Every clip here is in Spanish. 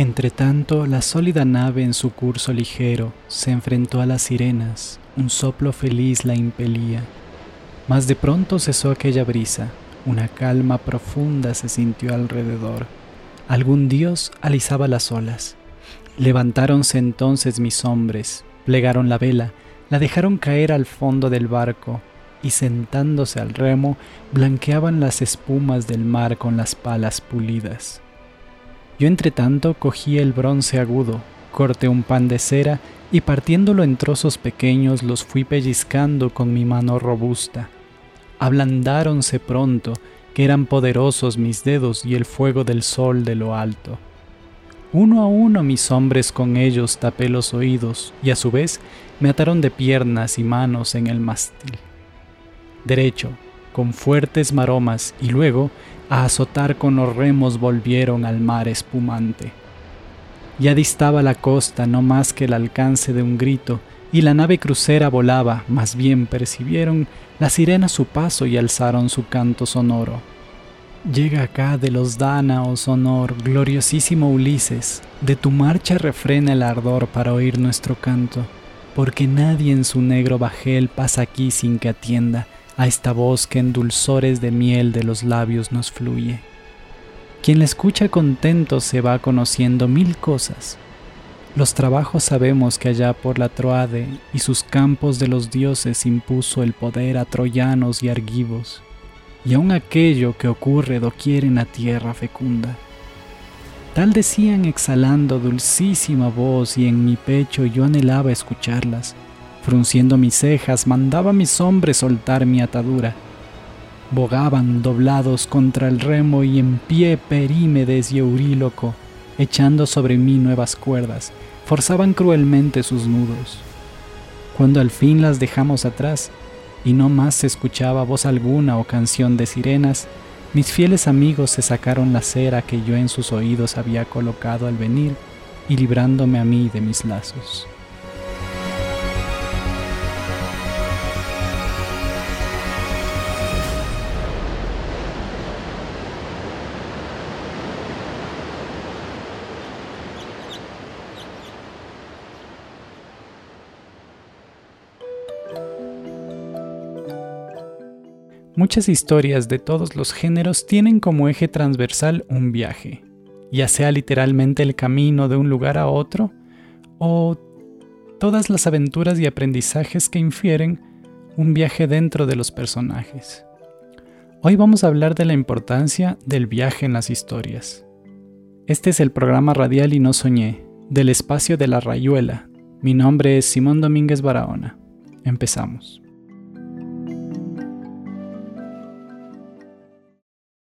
Entretanto, la sólida nave en su curso ligero se enfrentó a las sirenas, un soplo feliz la impelía. Mas de pronto cesó aquella brisa, una calma profunda se sintió alrededor. Algún dios alisaba las olas. Levantáronse entonces mis hombres, plegaron la vela, la dejaron caer al fondo del barco, y sentándose al remo, blanqueaban las espumas del mar con las palas pulidas. Yo entre tanto cogí el bronce agudo, corté un pan de cera y partiéndolo en trozos pequeños los fui pellizcando con mi mano robusta. Ablandáronse pronto, que eran poderosos mis dedos y el fuego del sol de lo alto. Uno a uno mis hombres con ellos tapé los oídos y a su vez me ataron de piernas y manos en el mástil. Derecho, con fuertes maromas y luego a azotar con los remos volvieron al mar espumante. Ya distaba la costa no más que el alcance de un grito, y la nave crucera volaba, más bien percibieron las sirenas su paso y alzaron su canto sonoro. Llega acá de los dánaos honor, gloriosísimo Ulises, de tu marcha refrena el ardor para oír nuestro canto, porque nadie en su negro bajel pasa aquí sin que atienda a esta voz que en dulzores de miel de los labios nos fluye. Quien la escucha contento se va conociendo mil cosas. Los trabajos sabemos que allá por la Troade y sus campos de los dioses impuso el poder a troyanos y argivos, y aun aquello que ocurre doquier en la tierra fecunda. Tal decían exhalando dulcísima voz y en mi pecho yo anhelaba escucharlas, Frunciendo mis cejas, mandaba a mis hombres soltar mi atadura. Bogaban doblados contra el remo y en pie Perímedes y Euríloco, echando sobre mí nuevas cuerdas, forzaban cruelmente sus nudos. Cuando al fin las dejamos atrás, y no más se escuchaba voz alguna o canción de sirenas, mis fieles amigos se sacaron la cera que yo en sus oídos había colocado al venir y librándome a mí de mis lazos. Muchas historias de todos los géneros tienen como eje transversal un viaje, ya sea literalmente el camino de un lugar a otro, o todas las aventuras y aprendizajes que infieren un viaje dentro de los personajes. Hoy vamos a hablar de la importancia del viaje en las historias. Este es el programa radial Y No Soñé, del espacio de la Rayuela. Mi nombre es Simón Domínguez Barahona. Empezamos.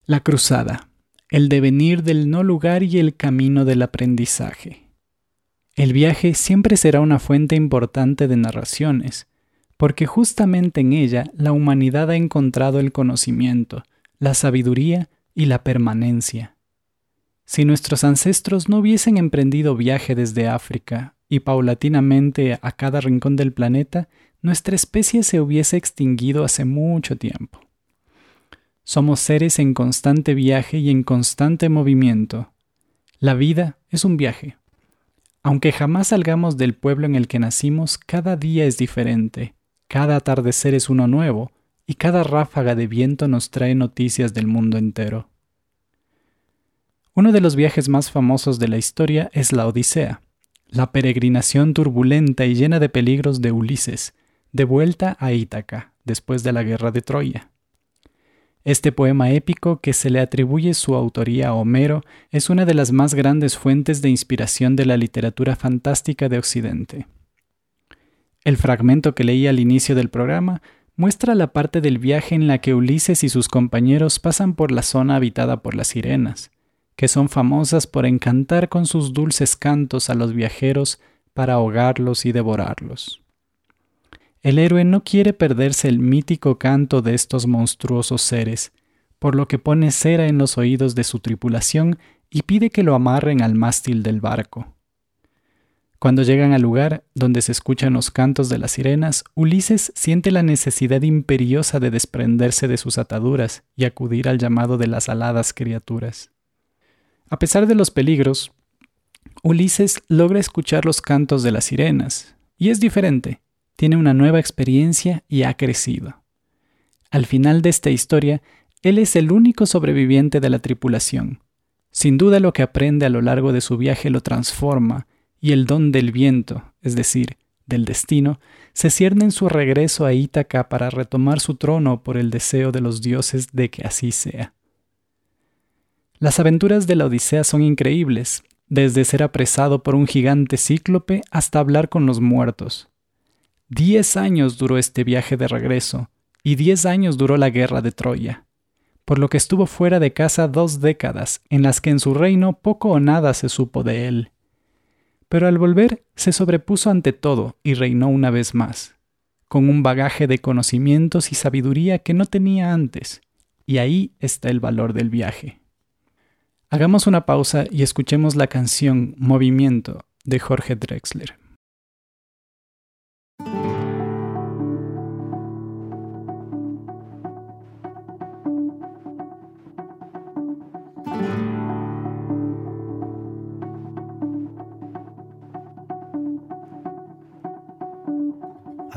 La cruzada, el devenir del no lugar y el camino del aprendizaje. El viaje siempre será una fuente importante de narraciones, porque justamente en ella la humanidad ha encontrado el conocimiento, la sabiduría y la permanencia. Si nuestros ancestros no hubiesen emprendido viaje desde África y paulatinamente a cada rincón del planeta, nuestra especie se hubiese extinguido hace mucho tiempo. Somos seres en constante viaje y en constante movimiento. La vida es un viaje. Aunque jamás salgamos del pueblo en el que nacimos, cada día es diferente, cada atardecer es uno nuevo, y cada ráfaga de viento nos trae noticias del mundo entero. Uno de los viajes más famosos de la historia es la Odisea, la peregrinación turbulenta y llena de peligros de Ulises, de vuelta a Ítaca, después de la guerra de Troya. Este poema épico, que se le atribuye su autoría a Homero, es una de las más grandes fuentes de inspiración de la literatura fantástica de Occidente. El fragmento que leí al inicio del programa muestra la parte del viaje en la que Ulises y sus compañeros pasan por la zona habitada por las sirenas, que son famosas por encantar con sus dulces cantos a los viajeros para ahogarlos y devorarlos. El héroe no quiere perderse el mítico canto de estos monstruosos seres, por lo que pone cera en los oídos de su tripulación y pide que lo amarren al mástil del barco. Cuando llegan al lugar donde se escuchan los cantos de las sirenas, Ulises siente la necesidad imperiosa de desprenderse de sus ataduras y acudir al llamado de las aladas criaturas. A pesar de los peligros, Ulises logra escuchar los cantos de las sirenas, y es diferente, tiene una nueva experiencia y ha crecido. Al final de esta historia, él es el único sobreviviente de la tripulación. Sin duda lo que aprende a lo largo de su viaje lo transforma, y el don del viento, es decir, del destino, se cierne en su regreso a Ítaca para retomar su trono por el deseo de los dioses de que así sea. Las aventuras de la Odisea son increíbles, desde ser apresado por un gigante cíclope hasta hablar con los muertos. Diez años duró este viaje de regreso, y diez años duró la guerra de Troya, por lo que estuvo fuera de casa dos décadas en las que en su reino poco o nada se supo de él. Pero al volver se sobrepuso ante todo y reinó una vez más, con un bagaje de conocimientos y sabiduría que no tenía antes, y ahí está el valor del viaje. Hagamos una pausa y escuchemos la canción Movimiento de Jorge Drexler.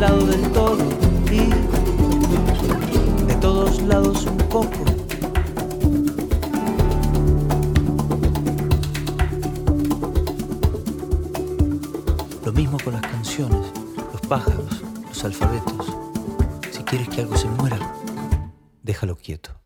lado del todo y de todos lados un poco. Lo mismo con las canciones, los pájaros, los alfabetos. Si quieres que algo se muera, déjalo quieto.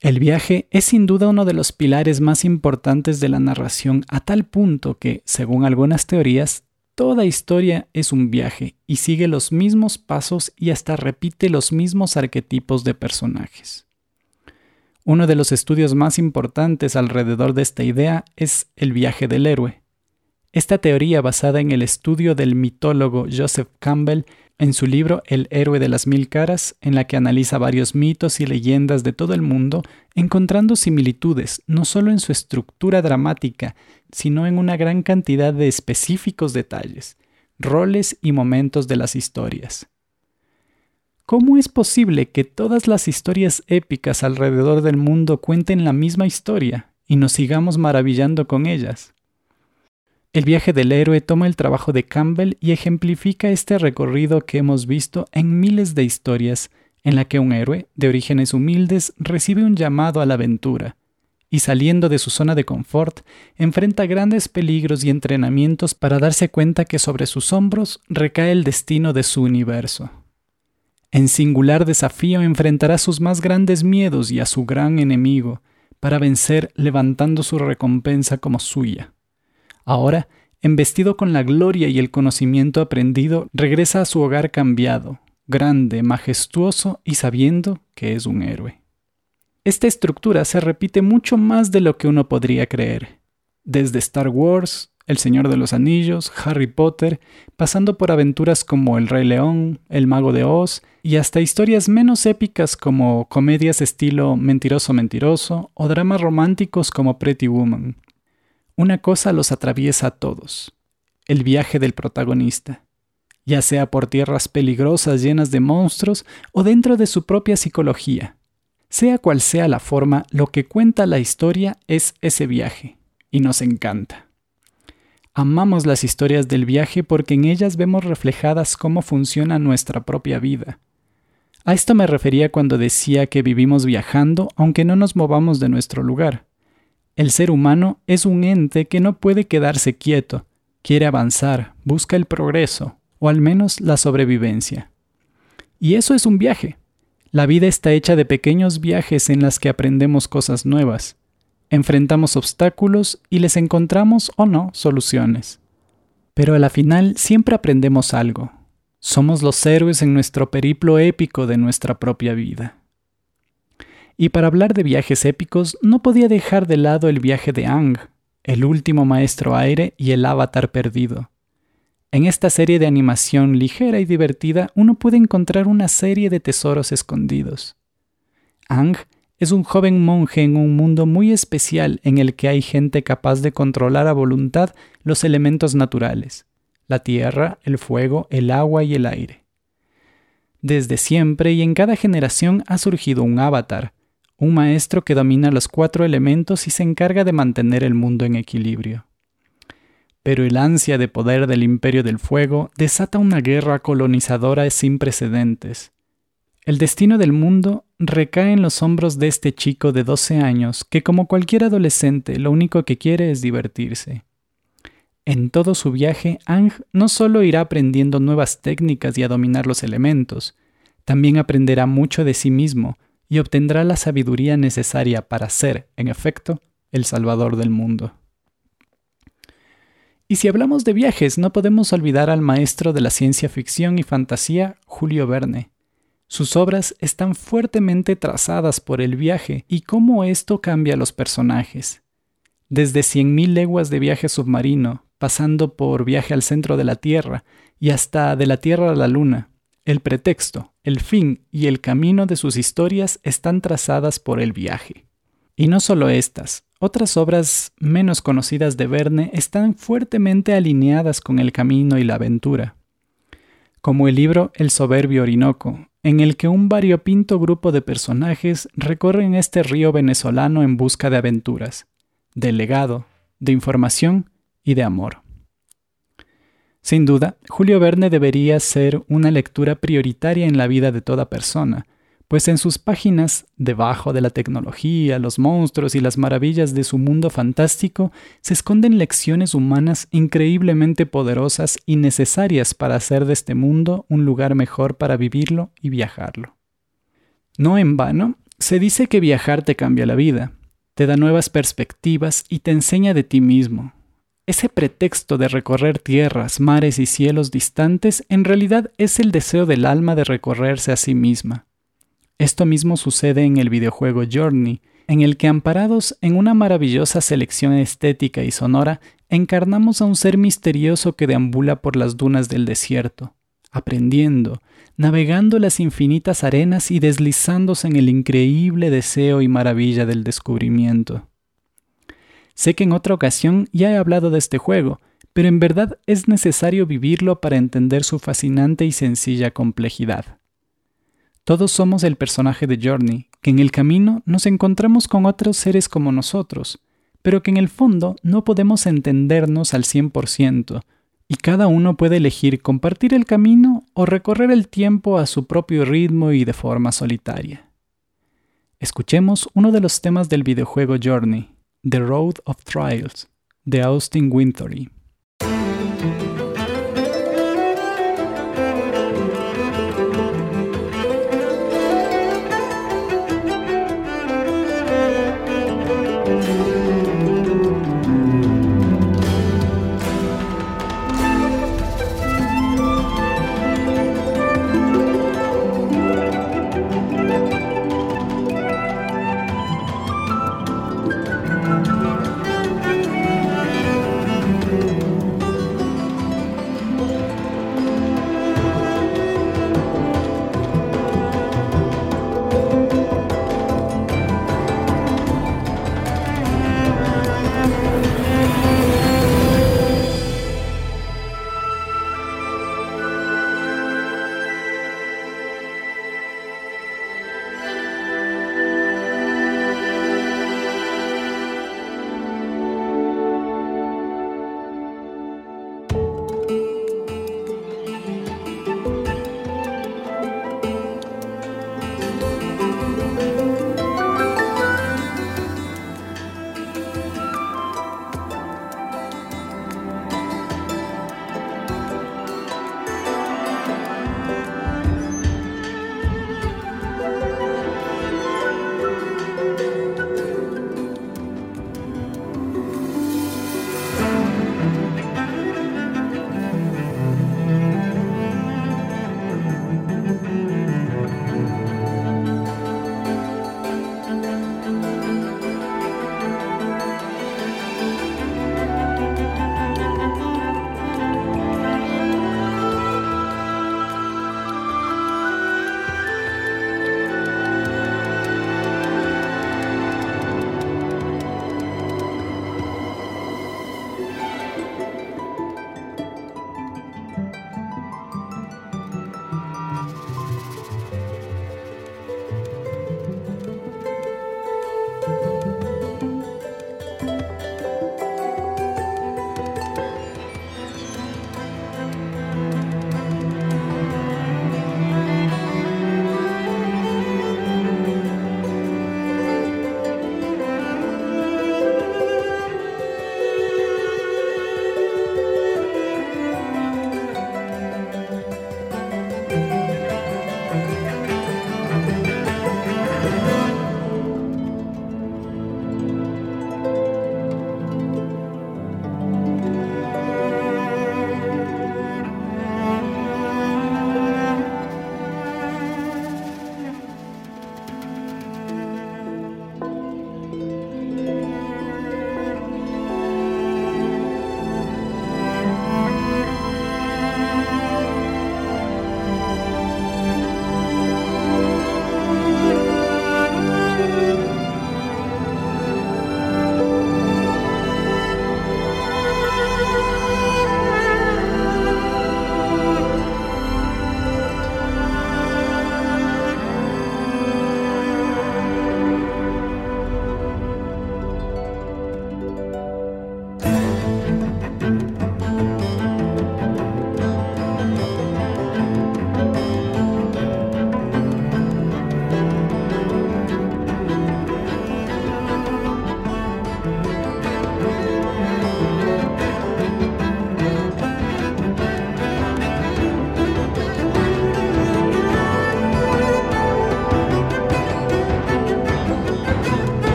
El viaje es sin duda uno de los pilares más importantes de la narración a tal punto que, según algunas teorías, toda historia es un viaje y sigue los mismos pasos y hasta repite los mismos arquetipos de personajes. Uno de los estudios más importantes alrededor de esta idea es el viaje del héroe. Esta teoría basada en el estudio del mitólogo Joseph Campbell en su libro El héroe de las mil caras, en la que analiza varios mitos y leyendas de todo el mundo, encontrando similitudes no solo en su estructura dramática, sino en una gran cantidad de específicos detalles, roles y momentos de las historias. ¿Cómo es posible que todas las historias épicas alrededor del mundo cuenten la misma historia y nos sigamos maravillando con ellas? El viaje del héroe toma el trabajo de Campbell y ejemplifica este recorrido que hemos visto en miles de historias en la que un héroe, de orígenes humildes, recibe un llamado a la aventura, y saliendo de su zona de confort, enfrenta grandes peligros y entrenamientos para darse cuenta que sobre sus hombros recae el destino de su universo. En singular desafío enfrentará sus más grandes miedos y a su gran enemigo, para vencer levantando su recompensa como suya. Ahora, embestido con la gloria y el conocimiento aprendido, regresa a su hogar cambiado, grande, majestuoso y sabiendo que es un héroe. Esta estructura se repite mucho más de lo que uno podría creer. Desde Star Wars, El Señor de los Anillos, Harry Potter, pasando por aventuras como El Rey León, El Mago de Oz, y hasta historias menos épicas como comedias estilo Mentiroso Mentiroso o dramas románticos como Pretty Woman. Una cosa los atraviesa a todos, el viaje del protagonista, ya sea por tierras peligrosas llenas de monstruos o dentro de su propia psicología. Sea cual sea la forma, lo que cuenta la historia es ese viaje, y nos encanta. Amamos las historias del viaje porque en ellas vemos reflejadas cómo funciona nuestra propia vida. A esto me refería cuando decía que vivimos viajando aunque no nos movamos de nuestro lugar. El ser humano es un ente que no puede quedarse quieto, quiere avanzar, busca el progreso, o al menos la sobrevivencia. Y eso es un viaje. La vida está hecha de pequeños viajes en las que aprendemos cosas nuevas, enfrentamos obstáculos y les encontramos o no soluciones. Pero a la final siempre aprendemos algo. Somos los héroes en nuestro periplo épico de nuestra propia vida. Y para hablar de viajes épicos, no podía dejar de lado el viaje de Ang, el último maestro aire y el avatar perdido. En esta serie de animación ligera y divertida uno puede encontrar una serie de tesoros escondidos. Ang es un joven monje en un mundo muy especial en el que hay gente capaz de controlar a voluntad los elementos naturales, la tierra, el fuego, el agua y el aire. Desde siempre y en cada generación ha surgido un avatar, un maestro que domina los cuatro elementos y se encarga de mantener el mundo en equilibrio. Pero el ansia de poder del imperio del fuego desata una guerra colonizadora sin precedentes. El destino del mundo recae en los hombros de este chico de 12 años que como cualquier adolescente lo único que quiere es divertirse. En todo su viaje, Ang no solo irá aprendiendo nuevas técnicas y a dominar los elementos, también aprenderá mucho de sí mismo, y obtendrá la sabiduría necesaria para ser, en efecto, el Salvador del mundo. Y si hablamos de viajes, no podemos olvidar al maestro de la ciencia ficción y fantasía, Julio Verne. Sus obras están fuertemente trazadas por el viaje y cómo esto cambia a los personajes. Desde Cien mil leguas de viaje submarino, pasando por viaje al centro de la Tierra y hasta de la Tierra a la Luna, el pretexto, el fin y el camino de sus historias están trazadas por el viaje. Y no solo estas, otras obras menos conocidas de Verne están fuertemente alineadas con el camino y la aventura, como el libro El soberbio Orinoco, en el que un variopinto grupo de personajes recorren este río venezolano en busca de aventuras, de legado, de información y de amor. Sin duda, Julio Verne debería ser una lectura prioritaria en la vida de toda persona, pues en sus páginas, debajo de la tecnología, los monstruos y las maravillas de su mundo fantástico, se esconden lecciones humanas increíblemente poderosas y necesarias para hacer de este mundo un lugar mejor para vivirlo y viajarlo. No en vano, Se dice que viajar te cambia la vida, te da nuevas perspectivas y te enseña de ti mismo. Ese pretexto de recorrer tierras, mares y cielos distantes en realidad es el deseo del alma de recorrerse a sí misma. Esto mismo sucede en el videojuego Journey, en el que amparados en una maravillosa selección estética y sonora, encarnamos a un ser misterioso que deambula por las dunas del desierto, aprendiendo, navegando las infinitas arenas y deslizándose en el increíble deseo y maravilla del descubrimiento. Sé que en otra ocasión ya he hablado de este juego, pero en verdad es necesario vivirlo para entender su fascinante y sencilla complejidad. Todos somos el personaje de Journey, que en el camino nos encontramos con otros seres como nosotros, pero que en el fondo no podemos entendernos al 100%, y cada uno puede elegir compartir el camino o recorrer el tiempo a su propio ritmo y de forma solitaria. Escuchemos uno de los temas del videojuego Journey, The Road of Trials, de Austin Wintory.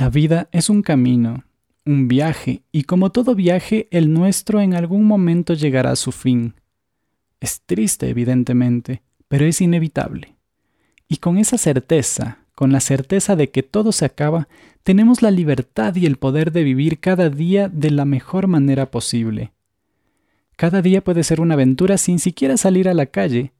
La vida es un camino, un viaje, y como todo viaje, el nuestro en algún momento llegará a su fin. Es triste, evidentemente, pero es inevitable. Y con esa certeza, con la certeza de que todo se acaba, tenemos la libertad y el poder de vivir cada día de la mejor manera posible. Cada día puede ser una aventura sin siquiera salir a la calle,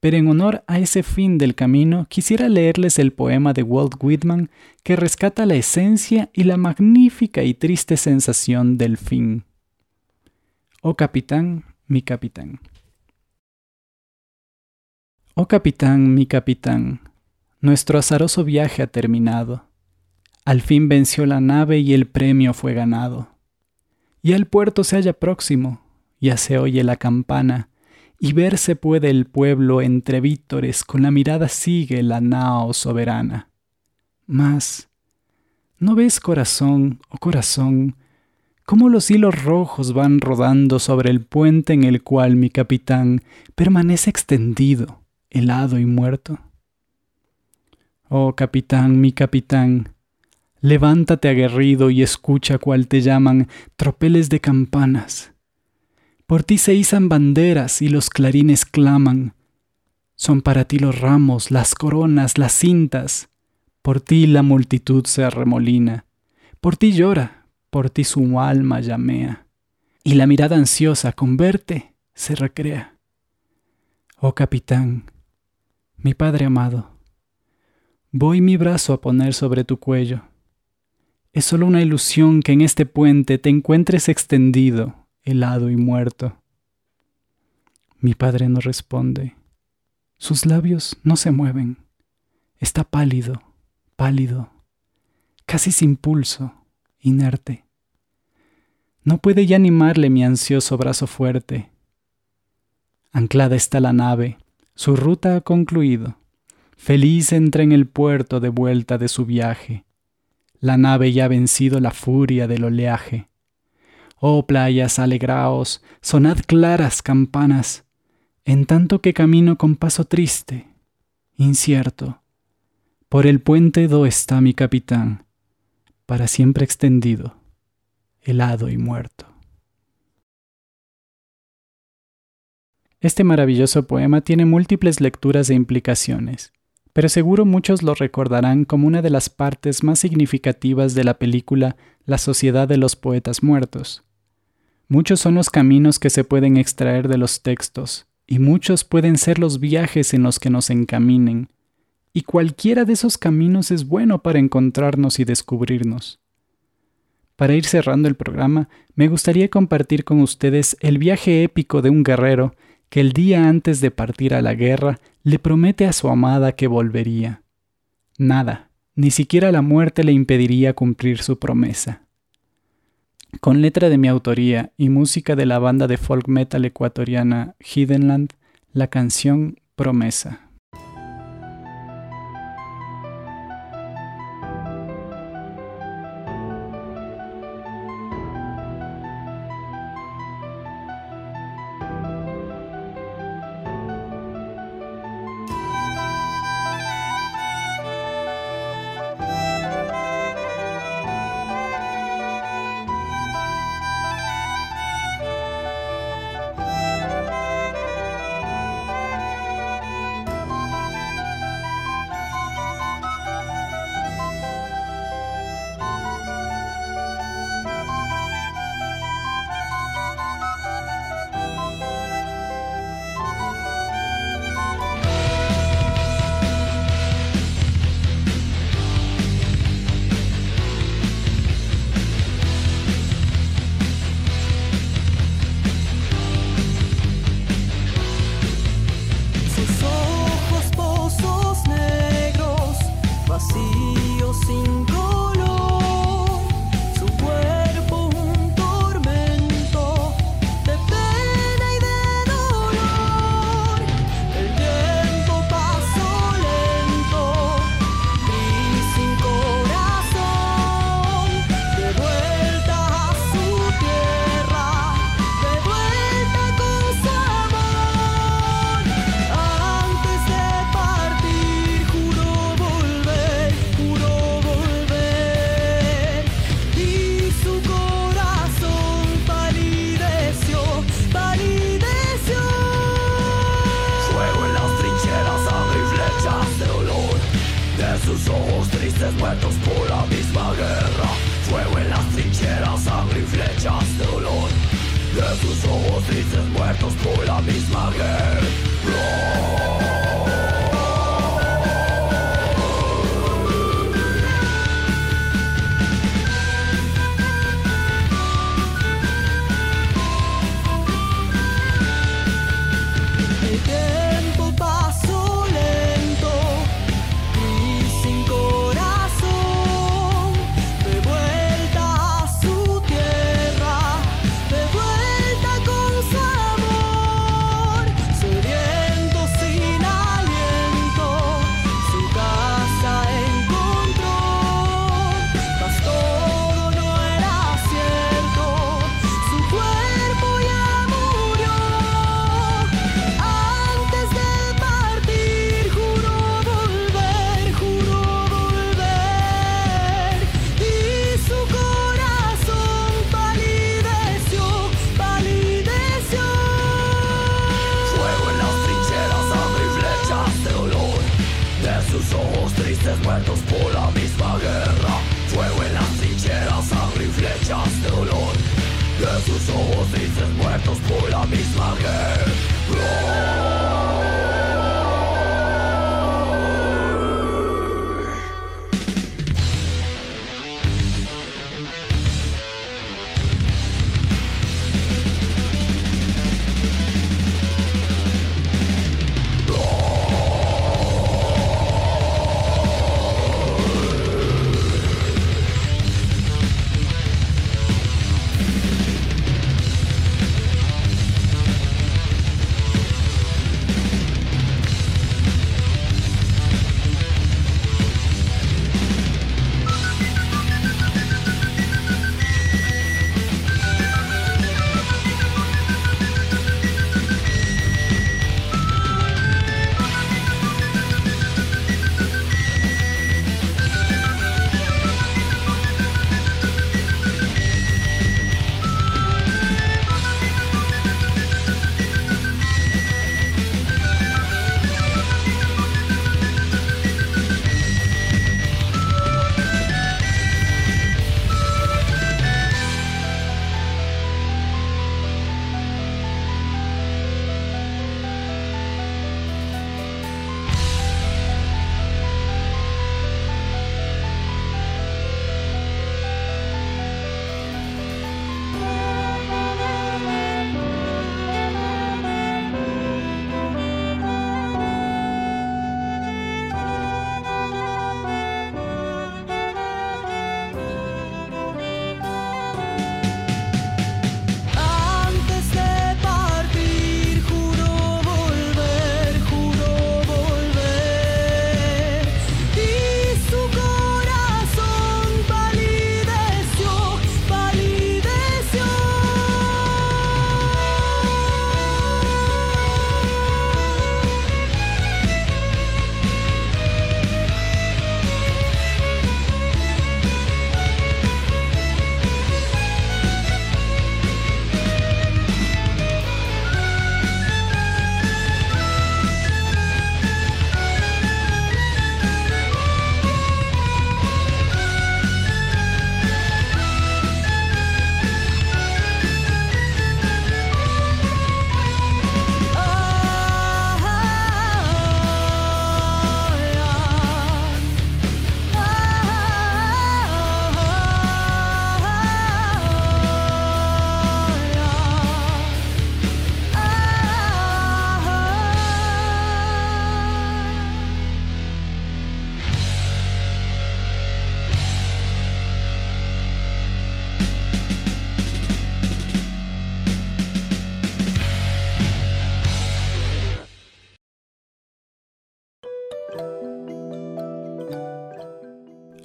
pero en honor a ese fin del camino quisiera leerles el poema de Walt Whitman que rescata la esencia y la magnífica y triste sensación del fin. Oh capitán, mi capitán. Oh capitán, mi capitán, nuestro azaroso viaje ha terminado. Al fin venció la nave y el premio fue ganado. Ya el puerto se halla próximo, ya se oye la campana, y verse puede el pueblo entre vítores, con la mirada sigue la nao soberana. Mas, ¿no ves corazón, oh corazón, cómo los hilos rojos van rodando sobre el puente en el cual mi capitán permanece extendido, helado y muerto? Oh capitán, mi capitán, levántate aguerrido y escucha cual te llaman tropeles de campanas por ti se izan banderas y los clarines claman. Son para ti los ramos, las coronas, las cintas. Por ti la multitud se arremolina. Por ti llora, por ti su alma llamea. Y la mirada ansiosa con verte se recrea. Oh capitán, mi padre amado, voy mi brazo a poner sobre tu cuello. Es solo una ilusión que en este puente te encuentres extendido helado y muerto. Mi padre no responde. Sus labios no se mueven. Está pálido, pálido, casi sin pulso, inerte. No puede ya animarle mi ansioso brazo fuerte. Anclada está la nave, su ruta ha concluido. Feliz entra en el puerto de vuelta de su viaje. La nave ya ha vencido la furia del oleaje. Oh playas, alegraos, sonad claras campanas, en tanto que camino con paso triste, incierto. Por el puente do está mi capitán, para siempre extendido, helado y muerto. Este maravilloso poema tiene múltiples lecturas e implicaciones, pero seguro muchos lo recordarán como una de las partes más significativas de la película La Sociedad de los Poetas Muertos, Muchos son los caminos que se pueden extraer de los textos, y muchos pueden ser los viajes en los que nos encaminen, y cualquiera de esos caminos es bueno para encontrarnos y descubrirnos. Para ir cerrando el programa, me gustaría compartir con ustedes el viaje épico de un guerrero que el día antes de partir a la guerra le promete a su amada que volvería. Nada, ni siquiera la muerte le impediría cumplir su promesa con letra de mi autoría y música de la banda de folk metal ecuatoriana Hiddenland, la canción Promesa.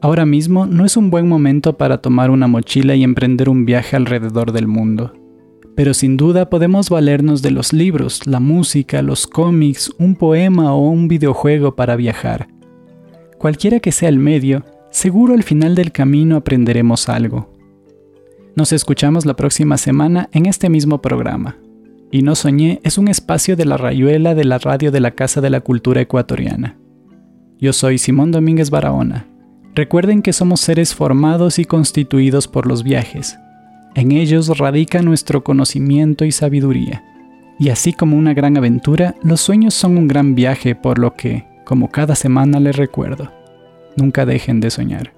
Ahora mismo no es un buen momento para tomar una mochila y emprender un viaje alrededor del mundo. Pero sin duda podemos valernos de los libros, la música, los cómics, un poema o un videojuego para viajar. Cualquiera que sea el medio, seguro al final del camino aprenderemos algo. Nos escuchamos la próxima semana en este mismo programa. Y No Soñé es un espacio de la rayuela de la radio de la Casa de la Cultura Ecuatoriana. Yo soy Simón Domínguez Barahona. Recuerden que somos seres formados y constituidos por los viajes. En ellos radica nuestro conocimiento y sabiduría. Y así como una gran aventura, los sueños son un gran viaje, por lo que, como cada semana les recuerdo, nunca dejen de soñar.